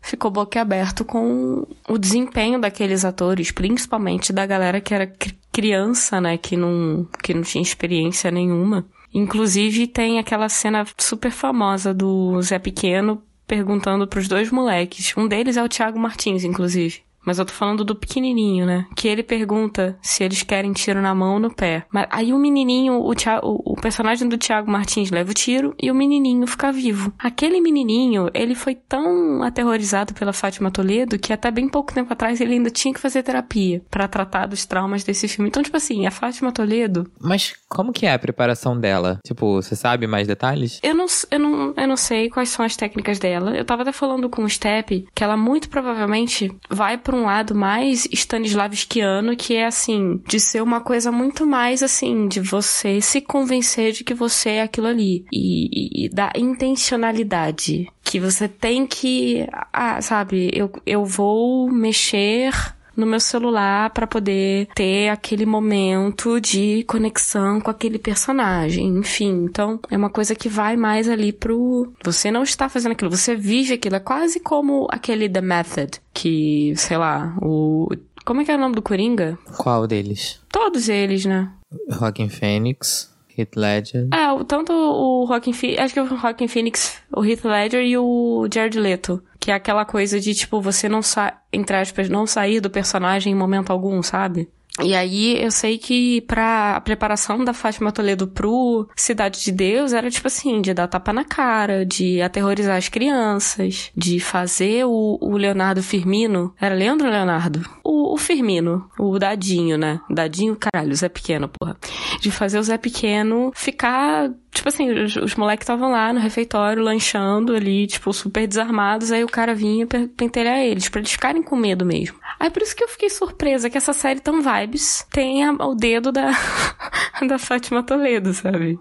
ficou boquiaberto com o desempenho daqueles atores, principalmente da galera que era criança, né, que não que não tinha experiência nenhuma. Inclusive tem aquela cena super famosa do Zé Pequeno perguntando para os dois moleques. Um deles é o Thiago Martins, inclusive. Mas eu tô falando do pequenininho, né? Que ele pergunta se eles querem tiro na mão ou no pé. Mas aí o menininho, o, Thiago, o, o personagem do Thiago Martins leva o tiro e o menininho fica vivo. Aquele menininho, ele foi tão aterrorizado pela Fátima Toledo que até bem pouco tempo atrás ele ainda tinha que fazer terapia para tratar dos traumas desse filme. Então, tipo assim, a Fátima Toledo. Mas como que é a preparação dela? Tipo, você sabe mais detalhes? Eu não, eu não, eu não sei quais são as técnicas dela. Eu tava até falando com o Step que ela muito provavelmente vai pro pra um lado mais Stanislavskiano, que é assim, de ser uma coisa muito mais assim, de você se convencer de que você é aquilo ali. E, e, e da intencionalidade. Que você tem que. Ah, sabe, eu, eu vou mexer no meu celular para poder ter aquele momento de conexão com aquele personagem. Enfim, então é uma coisa que vai mais ali pro. Você não está fazendo aquilo, você vive aquilo. É quase como aquele The Method, que, sei lá, o. Como é que é o nome do Coringa? Qual deles? Todos eles, né? Rockin' Phoenix. Heath Ledger. É, tanto o Rockin' Phoenix, acho que o Rockin' Phoenix, o Heath Ledger e o Jared Leto. Que é aquela coisa de, tipo, você não sa entre aspas, não sair do personagem em momento algum, sabe? E aí eu sei que pra preparação da Fátima Toledo pro Cidade de Deus era tipo assim, de dar tapa na cara, de aterrorizar as crianças, de fazer o, o Leonardo Firmino. Era Leandro Leonardo? O, o Firmino, o Dadinho, né? Dadinho, caralho, o Zé Pequeno, porra. De fazer o Zé Pequeno ficar Tipo assim, os, os moleques estavam lá no refeitório, lanchando ali, tipo, super desarmados. Aí o cara vinha pentelhar eles, pra eles ficarem com medo mesmo. Aí por isso que eu fiquei surpresa que essa série tão vibes tem a, o dedo da, da Fátima Toledo, sabe?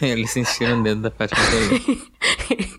Eles sentiram o dedo da Fátima Toledo.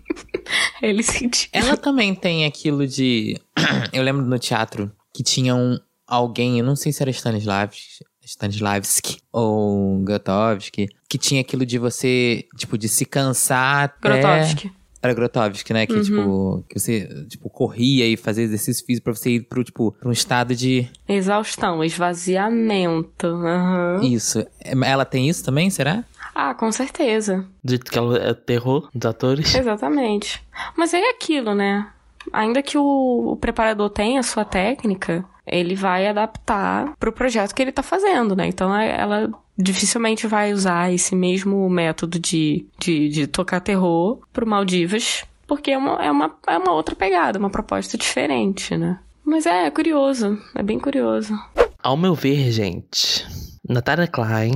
Eles sentiram. Ela também tem aquilo de. eu lembro no teatro que tinha um alguém, eu não sei se era Stanislavski, Stanislavski ou Grotowski, que tinha aquilo de você, tipo, de se cansar até... Grotowski. Era Grotowski, né? Que, Uhum. tipo, que você, tipo, corria e fazia exercício físico pra você ir pro, tipo, pra um estado de... Exaustão, esvaziamento. aham. Isso. Ela tem isso também, será? Ah, com certeza. Do jeito que ela é terror dos atores. Exatamente. Mas é aquilo, né? Ainda que o, o preparador tenha a sua técnica, ele vai adaptar pro projeto que ele tá fazendo, né? Então é- ela dificilmente vai usar esse mesmo método de, de, de tocar terror pro Maldivas, porque é uma, é, uma, é uma outra pegada, uma proposta diferente, né? Mas é, é curioso, é bem curioso. Ao meu ver, gente, Natália Klein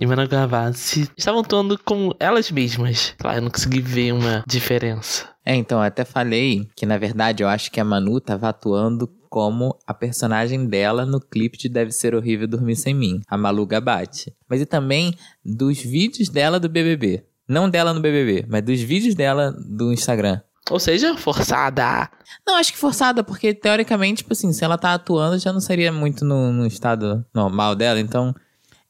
e Manu Gavassi estavam atuando como elas mesmas. Claro, eu não consegui ver uma diferença. É, então, eu até falei que, na verdade, eu acho que a Manu tava atuando como a personagem dela no clipe de Deve Ser Horrível Dormir Sem Mim, a Malu Gabate. Mas e também dos vídeos dela do BBB. Não dela no BBB, mas dos vídeos dela do Instagram. Ou seja, forçada. Não, acho que forçada, porque teoricamente, tipo assim, se ela tá atuando, já não seria muito no, no estado normal dela, então.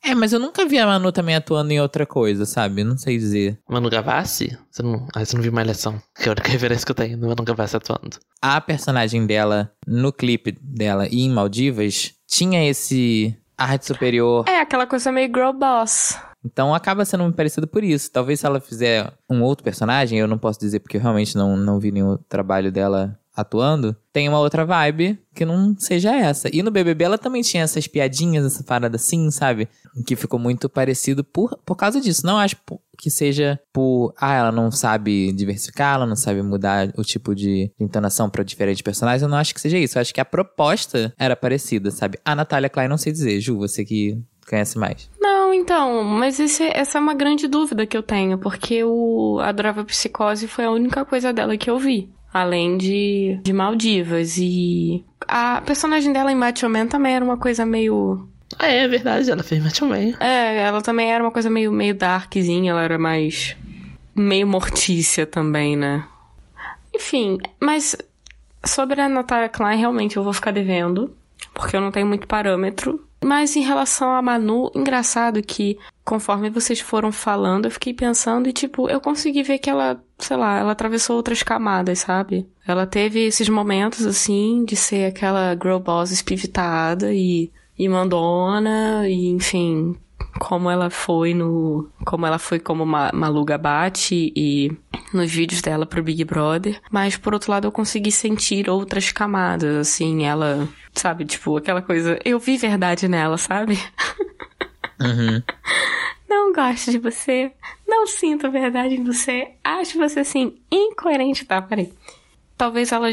É, mas eu nunca vi a Manu também atuando em outra coisa, sabe? Não sei dizer. Manu Gavassi? Você não, ah, você não viu Malhação. Que é a única referência que eu tenho do Manu Gavassi atuando. A personagem dela no clipe dela e em Maldivas tinha esse ar de superior. É aquela coisa meio girl boss. Então acaba sendo parecido por isso. Talvez se ela fizer um outro personagem, eu não posso dizer porque eu realmente não, não vi nenhum trabalho dela atuando, tem uma outra vibe que não seja essa. E no BBB ela também tinha essas piadinhas, essa parada assim, sabe? Que ficou muito parecido por, por causa disso. Não acho que seja por, ah, ela não sabe diversificar, ela não sabe mudar o tipo de entonação pra diferentes personagens. Eu não acho que seja isso. Eu acho que a proposta era parecida, sabe? A Natália Klein, não sei dizer. Ju, você que conhece mais. Não, então, mas esse- essa é uma grande dúvida que eu tenho, porque o Adorável Psicose foi a única coisa dela que eu vi. Além de, de Maldivas. E a personagem dela em Macho Man também era uma coisa meio. Ah, é verdade, ela fez Match Man. É, ela também era uma coisa meio, meio darkzinha, ela era mais. meio mortícia também, né? Enfim, mas sobre a Natália Klein, realmente eu vou ficar devendo, porque eu não tenho muito parâmetro. Mas em relação a Manu, engraçado que conforme vocês foram falando, eu fiquei pensando e tipo, eu consegui ver que ela, sei lá, ela atravessou outras camadas, sabe? Ela teve esses momentos assim de ser aquela girl boss espivitada e e mandona e enfim, como ela foi no. Como ela foi como Ma Malu Gabate e nos vídeos dela pro Big Brother. Mas por outro lado eu consegui sentir outras camadas, assim, ela. Sabe, tipo, aquela coisa. Eu vi verdade nela, sabe? Uhum. Não gosto de você. Não sinto verdade em você. Acho você, assim, incoerente. Tá, peraí. Talvez ela,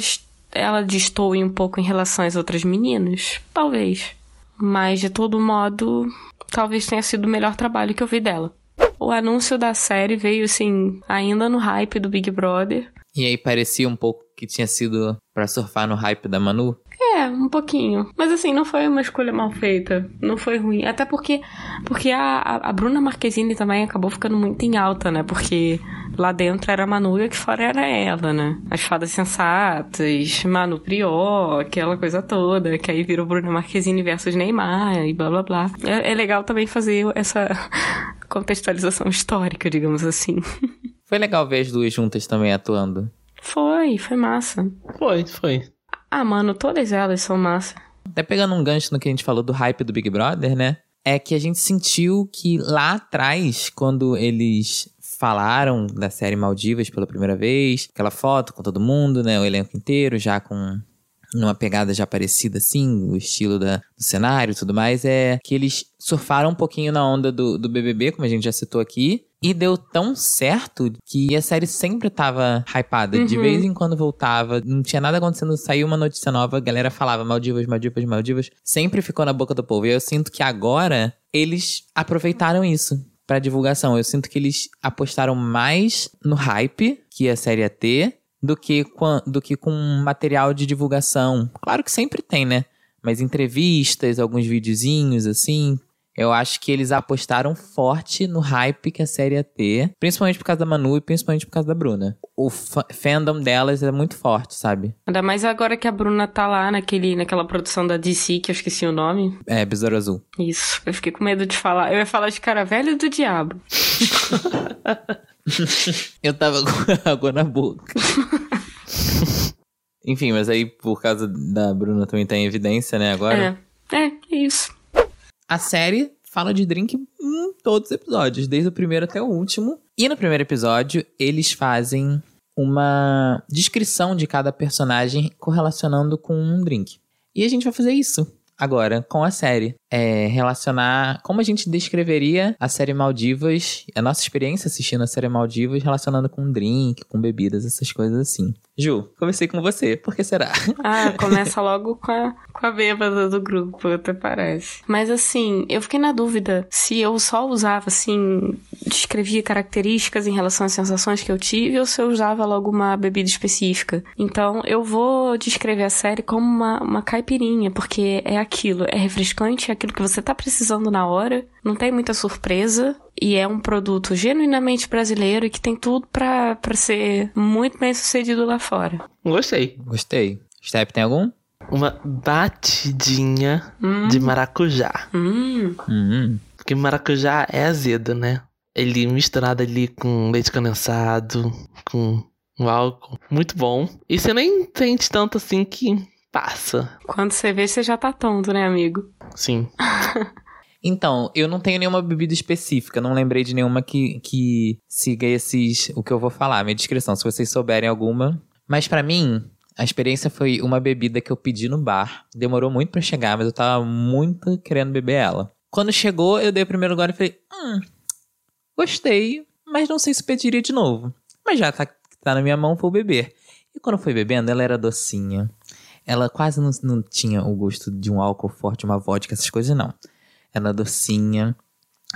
ela destoe um pouco em relação às outras meninas. Talvez. Mas, de todo modo, talvez tenha sido o melhor trabalho que eu vi dela. O anúncio da série veio, assim, ainda no hype do Big Brother. E aí parecia um pouco que tinha sido pra surfar no hype da Manu. É, um pouquinho. Mas assim, não foi uma escolha mal feita. Não foi ruim. Até porque, porque a, a Bruna Marquezine também acabou ficando muito em alta, né? Porque lá dentro era a Manu e aqui fora era ela, né? As fadas sensatas, Manu Prior, aquela coisa toda, que aí virou Bruna Marquezine versus Neymar e blá blá blá. É, é legal também fazer essa contextualização histórica, digamos assim. Foi legal ver as duas juntas também atuando. Foi, foi massa. Foi, foi. Ah, mano, todas elas são massa. Até pegando um gancho no que a gente falou do hype do Big Brother, né? É que a gente sentiu que lá atrás, quando eles falaram da série Maldivas pela primeira vez, aquela foto com todo mundo, né? O elenco inteiro, já com numa pegada já parecida assim, o estilo da, do cenário e tudo mais, é que eles surfaram um pouquinho na onda do, do BBB, como a gente já citou aqui, e deu tão certo que a série sempre tava hypada. Uhum. De vez em quando voltava, não tinha nada acontecendo, saiu uma notícia nova, a galera falava Maldivas, Maldivas, Maldivas. Sempre ficou na boca do povo. E eu sinto que agora eles aproveitaram isso pra divulgação. Eu sinto que eles apostaram mais no hype que a série ia ter do que, com- do que com material de divulgação. Claro que sempre tem, né? Mas entrevistas, alguns videozinhos assim. Eu acho que eles apostaram forte no hype que a série ia ter. Principalmente por causa da Manu e principalmente por causa da Bruna. O fa- fandom delas é muito forte, sabe? Ainda mais agora que a Bruna tá lá naquele, naquela produção da DC, que eu esqueci o nome. É, Besouro Azul. Isso, eu fiquei com medo de falar. Eu ia falar de cara velho do diabo. Eu tava com água na boca. Enfim, mas aí por causa da Bruna também tá em evidência, né, agora. É, é, é isso. A série fala de drink em todos os episódios, desde o primeiro até o último. E no primeiro episódio, eles fazem uma descrição de cada personagem correlacionando com um drink. E a gente vai fazer isso agora com a série. É relacionar como a gente descreveria a série Maldivas, a nossa experiência assistindo a série Maldivas, relacionando com drink, com bebidas, essas coisas assim. Ju, comecei com você, por que será? Ah, começa logo com a, com a bêbada do grupo, até parece. Mas assim, eu fiquei na dúvida se eu só usava, assim, descrevia características em relação às sensações que eu tive ou se eu usava logo uma bebida específica. Então, eu vou descrever a série como uma, uma caipirinha, porque é aquilo, é refrescante, é aquilo que você tá precisando na hora, não tem muita surpresa. E é um produto genuinamente brasileiro e que tem tudo pra, pra ser muito bem sucedido lá fora. Gostei. Gostei. Step, tem algum? Uma batidinha de maracujá. Hum, Hum, Porque maracujá é azedo, né? Ele misturado ali com leite condensado, com o álcool. Muito bom. E você nem sente tanto assim que passa. quando você vê, você já tá tonto, né, amigo? Sim. Então, eu não tenho nenhuma bebida específica, não lembrei de nenhuma que, que siga esses. o que eu vou falar, minha descrição, se vocês souberem alguma. Mas pra mim, a experiência foi uma bebida que eu pedi no bar. Demorou muito pra chegar, mas eu tava muito querendo beber ela. Quando chegou, eu dei o primeiro gole e falei: hum, gostei, mas não sei se pediria de novo. Mas já tá, tá na minha mão, vou beber. E quando foi bebendo, ela era docinha. Ela quase não, não tinha o gosto de um álcool forte, uma vodka, essas coisas, não. Ela docinha.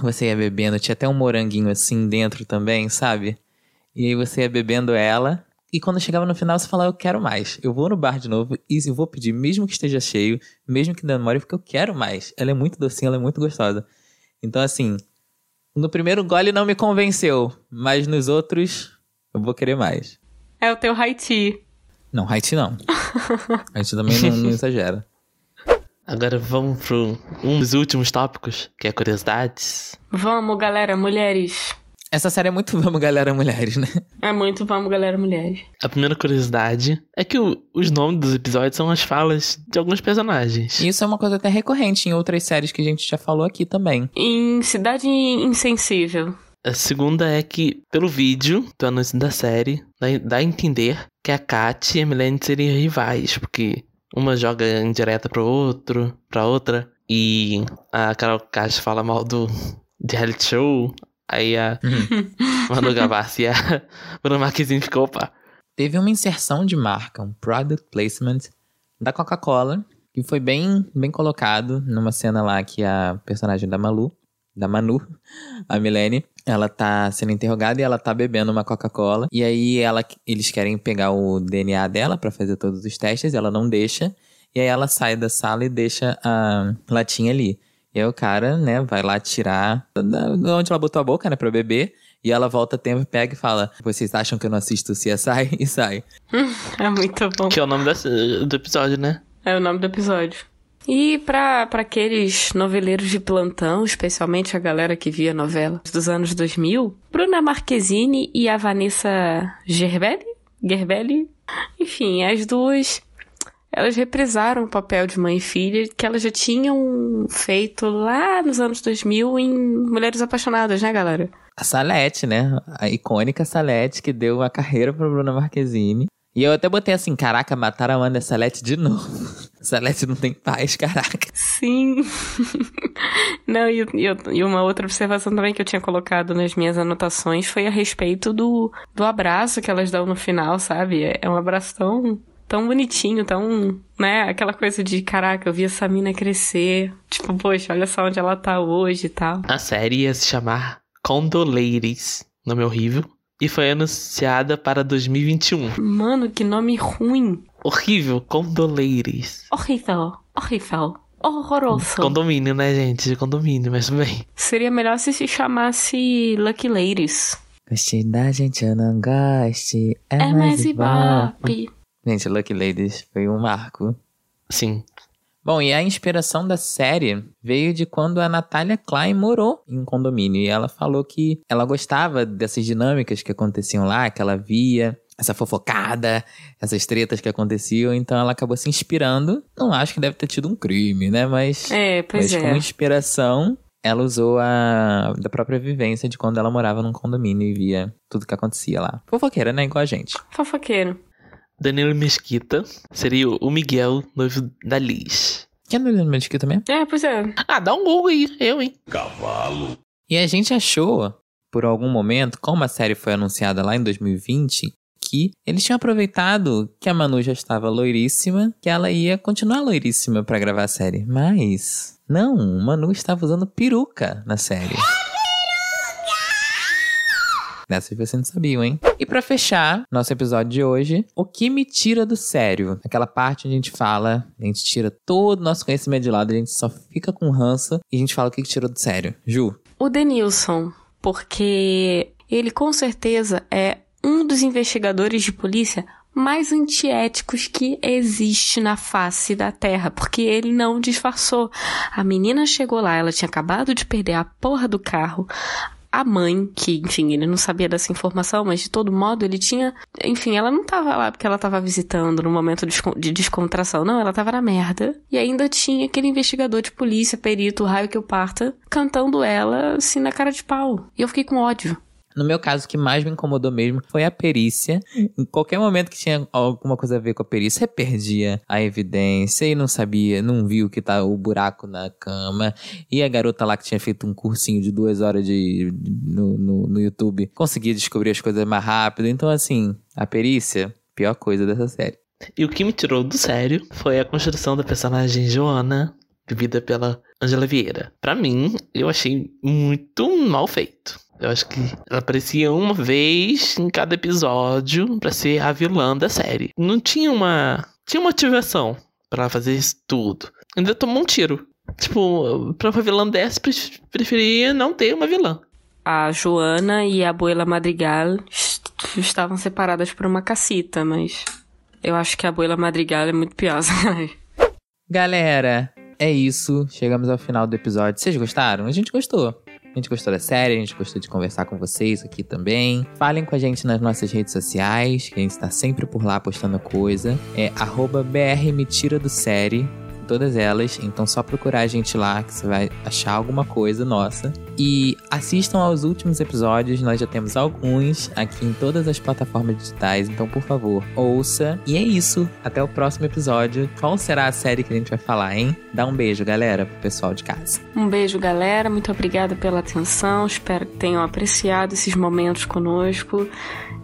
Você ia bebendo, tinha até um moranguinho assim dentro também, sabe? E aí você ia bebendo ela. E quando chegava no final, você falava, eu quero mais. Eu vou no bar de novo e eu vou pedir, mesmo que esteja cheio, mesmo que demore, porque eu quero mais. Ela é muito docinha, ela é muito gostosa. Então, assim, no primeiro gole não me convenceu, mas nos outros eu vou querer mais. É o teu Haiti. Não, Haiti não. Haiti também não, não exagera. Agora vamos pro um dos últimos tópicos, que é curiosidades. Vamos, galera, mulheres. Essa série é muito vamos, galera, mulheres, né? É muito vamos, galera, mulheres. A primeira curiosidade é que o- os nomes dos episódios são as falas de alguns personagens. E isso é uma coisa até recorrente em outras séries que a gente já falou aqui também. Em Cidade Insensível. A segunda é que, pelo vídeo do anúncio da série, dá, dá a entender que a Kat e a Milene seriam rivais, porque uma joga em direta pro outro, pra outra, e a Carol Kat fala mal do de reality show, aí a Manu Gavassi e a Bruna Marquezine ficou, opa, Teve uma inserção de marca, um product placement da Coca-Cola, que foi bem, bem colocado numa cena lá que a personagem da Malu, da Manu, a Milene, ela tá sendo interrogada e ela tá bebendo uma Coca-Cola. E aí ela, eles querem pegar o DNA dela pra fazer todos os testes, ela não deixa. E aí ela sai da sala e deixa a latinha ali. E aí o cara, né, vai lá tirar da onde ela botou a boca, né, pra beber. E ela volta tempo, pega e fala: Vocês acham que eu não assisto CSI? E sai. é muito bom. Que é o nome desse, do episódio, né? É o nome do episódio. E para aqueles noveleiros de plantão, especialmente a galera que via novelas dos anos 2000, Bruna Marquezine e a Vanessa Gerbelli, Gerbelli, enfim, as duas, elas reprisaram o papel de mãe e filha que elas já tinham feito lá nos anos 2000 em Mulheres Apaixonadas, né, galera? A Salete, né? A icônica Salete que deu a carreira pra Bruna Marquezine. E eu até botei assim, caraca, mataram a Amanda Salete de novo. Salete não tem paz, caraca. Sim. não, e, e, uma outra observação também que eu tinha colocado nas minhas anotações foi a respeito do, do abraço que elas dão no final, sabe? É, é um abraço tão tão bonitinho, tão, né, aquela coisa de, caraca, eu vi essa mina crescer, tipo, poxa, olha só onde ela tá hoje e tal. A série ia se chamar Condoleiris, nome horrível, e foi anunciada para 2021. Mano, que nome ruim. Horrível, Condoleires. Horrível, horrível. Horroroso. Condomínio, né, gente? Condomínio, mas bem. Seria melhor se se chamasse Lucky Ladies. Gostei da gente, eu não goste. É, é mais ibope. Gente, Lucky Ladies foi um marco. Sim. Bom, e a inspiração da série veio de quando a Natália Klein morou em um condomínio. E ela falou que ela gostava dessas dinâmicas que aconteciam lá, que ela via, essa fofocada, essas tretas que aconteciam, então ela acabou se inspirando. Não acho que deve ter tido um crime, né? Mas, é, pois mas é. como inspiração, ela usou a da própria vivência de quando ela morava num condomínio e via tudo que acontecia lá. Fofoqueira, né? Igual a gente. Fofoqueiro. Danilo Mesquita seria o Miguel, noivo da Liz. Quem é Danilo Mesquita mesmo? É, pois é. Ah, dá um Google aí, eu, hein? Cavalo. E a gente achou, por algum momento, como a série foi anunciada lá em 2020, que eles tinham aproveitado que a Manu já estava loiríssima, que ela ia continuar loiríssima para gravar a série. Mas, não, Manu estava usando peruca na série. Dessas vocês não sabiam, hein? E para fechar nosso episódio de hoje, o que me tira do sério? Aquela parte onde a gente fala, a gente tira todo o nosso conhecimento de lado, a gente só fica com ranço e a gente fala o que, que tirou do sério. Ju? O Denilson, porque ele com certeza é um dos investigadores de polícia mais antiéticos que existe na face da Terra, porque ele não disfarçou. A menina chegou lá, ela tinha acabado de perder a porra do carro a mãe, que, enfim, ele não sabia dessa informação, mas de todo modo ele tinha. Enfim, ela não tava lá porque ela tava visitando no momento de descontração, não, ela tava na merda. E ainda tinha aquele investigador de polícia, perito, raio que eu parta, cantando ela assim na cara de pau. E eu fiquei com ódio. No meu caso, o que mais me incomodou mesmo foi a perícia. Em qualquer momento que tinha alguma coisa a ver com a perícia, perdia a evidência e não sabia, não viu que tá o buraco na cama. E a garota lá que tinha feito um cursinho de duas horas de, no, no, no YouTube conseguia descobrir as coisas mais rápido. Então, assim, a perícia, pior coisa dessa série. E o que me tirou do sério foi a construção da personagem Joana, vivida pela Angela Vieira. Para mim, eu achei muito mal feito. Eu acho que ela aparecia uma vez em cada episódio para ser a vilã da série. Não tinha uma. Tinha motivação para fazer isso tudo. Ainda tomou um tiro. Tipo, pra uma vilã dessa, preferia não ter uma vilã. A Joana e a Abuela Madrigal estavam separadas por uma cacita, mas eu acho que a Abuela Madrigal é muito pior. Galera, é isso. Chegamos ao final do episódio. Vocês gostaram? A gente gostou. A gente gostou da série, a gente gostou de conversar com vocês aqui também. Falem com a gente nas nossas redes sociais, que a gente está sempre por lá postando coisa. É BR do Série todas elas. Então só procurar a gente lá que você vai achar alguma coisa nossa. E assistam aos últimos episódios, nós já temos alguns aqui em todas as plataformas digitais, então por favor, ouça. E é isso, até o próximo episódio. Qual será a série que a gente vai falar, hein? Dá um beijo, galera, pro pessoal de casa. Um beijo, galera. Muito obrigada pela atenção. Espero que tenham apreciado esses momentos conosco.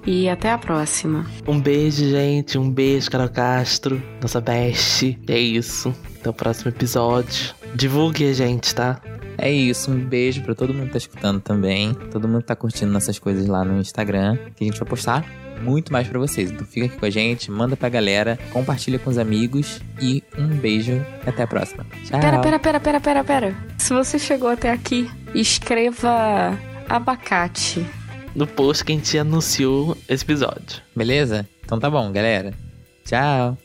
E até a próxima. Um beijo, gente. Um beijo, Carol Castro, nossa best. É isso. Até o próximo episódio. Divulgue a gente, tá? É isso, um beijo pra todo mundo que tá escutando também. Todo mundo que tá curtindo nossas coisas lá no Instagram, que a gente vai postar muito mais pra vocês. Então fica aqui com a gente, manda pra galera, compartilha com os amigos e um beijo e até a próxima. Tchau. Pera, pera, pera, pera, pera, pera. Se você chegou até aqui, escreva abacate. No post que a gente anunciou esse episódio. Beleza? Então tá bom, galera. Tchau.